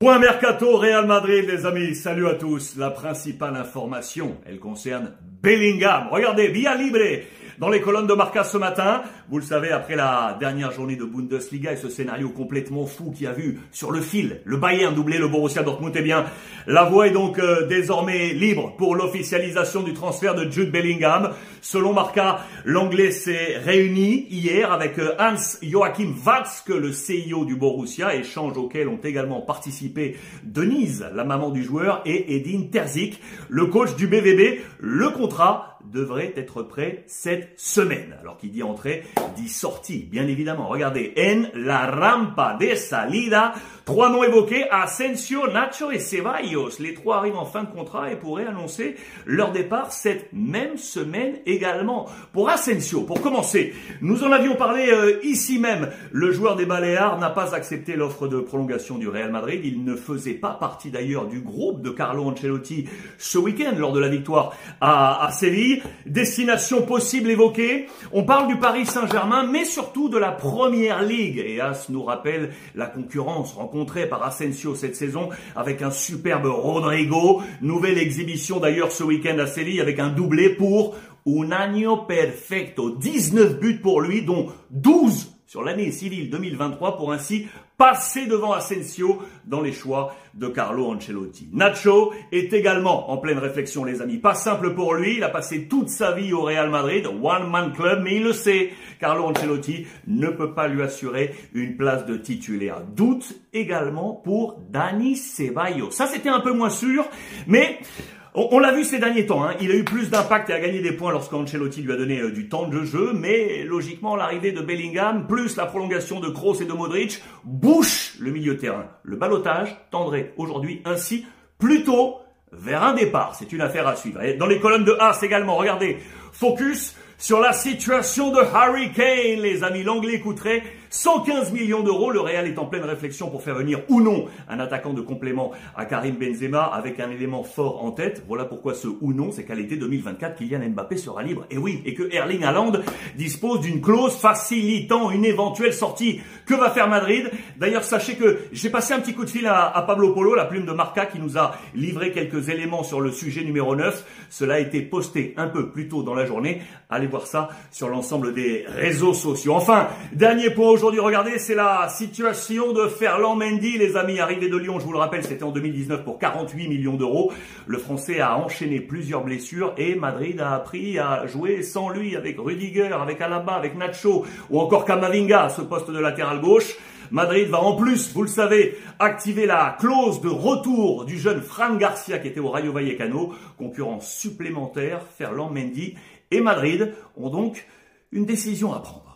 Point Mercato Real Madrid, les amis. Salut à tous. La principale information, elle concerne Bellingham. Regardez, via libre dans les colonnes de Marca ce matin. Vous le savez, après la dernière journée de Bundesliga et ce scénario complètement fou qui a vu sur le fil le Bayern doubler le Borussia Dortmund, eh bien, la voie est donc euh, désormais libre pour l'officialisation du transfert de Jude Bellingham. Selon Marca, l'anglais s'est réuni hier avec euh, Hans Joachim Watzke, le CIO du Borussia, échange auquel ont également participé Denise, la maman du joueur, et Edin Terzic, le coach du BVB. Le contrat devrait être prêt cette semaine. Alors qui dit entrée dit sortie, bien évidemment. Regardez, en la rampa de salida, trois noms évoqués, Asensio, Nacho et Ceballos. Les trois arrivent en fin de contrat et pourraient annoncer leur départ cette même semaine également. Pour Asensio, pour commencer, nous en avions parlé euh, ici même. Le joueur des Baléares n'a pas accepté l'offre de prolongation du Real Madrid. Il ne faisait pas partie d'ailleurs du groupe de Carlo Ancelotti ce week-end lors de la victoire à, à Séville. Destination possible évoquée. On parle du Paris Saint-Germain, mais surtout de la Première Ligue. Et As nous rappelle la concurrence rencontrée par Asensio cette saison avec un superbe Rodrigo. Nouvelle exhibition d'ailleurs ce week-end à Séville avec un doublé pour un año perfecto. 19 buts pour lui, dont 12 sur l'année civile 2023 pour ainsi passer devant Asensio dans les choix de Carlo Ancelotti. Nacho est également en pleine réflexion les amis. Pas simple pour lui, il a passé toute sa vie au Real Madrid, one man club, mais il le sait, Carlo Ancelotti ne peut pas lui assurer une place de titulaire. Doute également pour Dani Ceballos. Ça c'était un peu moins sûr, mais on, l'a vu ces derniers temps, hein. il a eu plus d'impact et a gagné des points lorsqu'Ancelotti lui a donné euh, du temps de jeu, mais logiquement l'arrivée de Bellingham, plus la prolongation de Kroos et de Modric, bouche le milieu terrain. Le balotage tendrait aujourd'hui ainsi plutôt vers un départ. C'est une affaire à suivre. Et dans les colonnes de As également, regardez, focus sur la situation de Harry Kane, les amis. L'anglais coûterait 115 millions d'euros. Le Real est en pleine réflexion pour faire venir ou non un attaquant de complément à Karim Benzema avec un élément fort en tête. Voilà pourquoi ce ou non, c'est qu'à l'été 2024, Kylian Mbappé sera libre. Et oui, et que Erling Haaland dispose d'une clause facilitant une éventuelle sortie. Que va faire Madrid? D'ailleurs, sachez que j'ai passé un petit coup de fil à, Pablo Polo, la plume de Marca, qui nous a livré quelques éléments sur le sujet numéro 9. Cela a été posté un peu plus tôt dans la journée. Allez voir ça sur l'ensemble des réseaux sociaux. Enfin, dernier point aujourd'hui, regardez, c'est la situation de Ferland Mendy, les amis, arrivé de Lyon, je vous le rappelle, c'était en 2019 pour 48 millions d'euros. Le Français a enchaîné plusieurs blessures et Madrid a appris à jouer sans lui, avec Rudiger, avec Alaba, avec Nacho ou encore Kamavinga à ce poste de latéral gauche. Madrid va en plus, vous le savez, activer la clause de retour du jeune Fran Garcia qui était au Rayo Vallecano, concurrent supplémentaire, Ferland Mendy et Madrid ont donc une décision à prendre.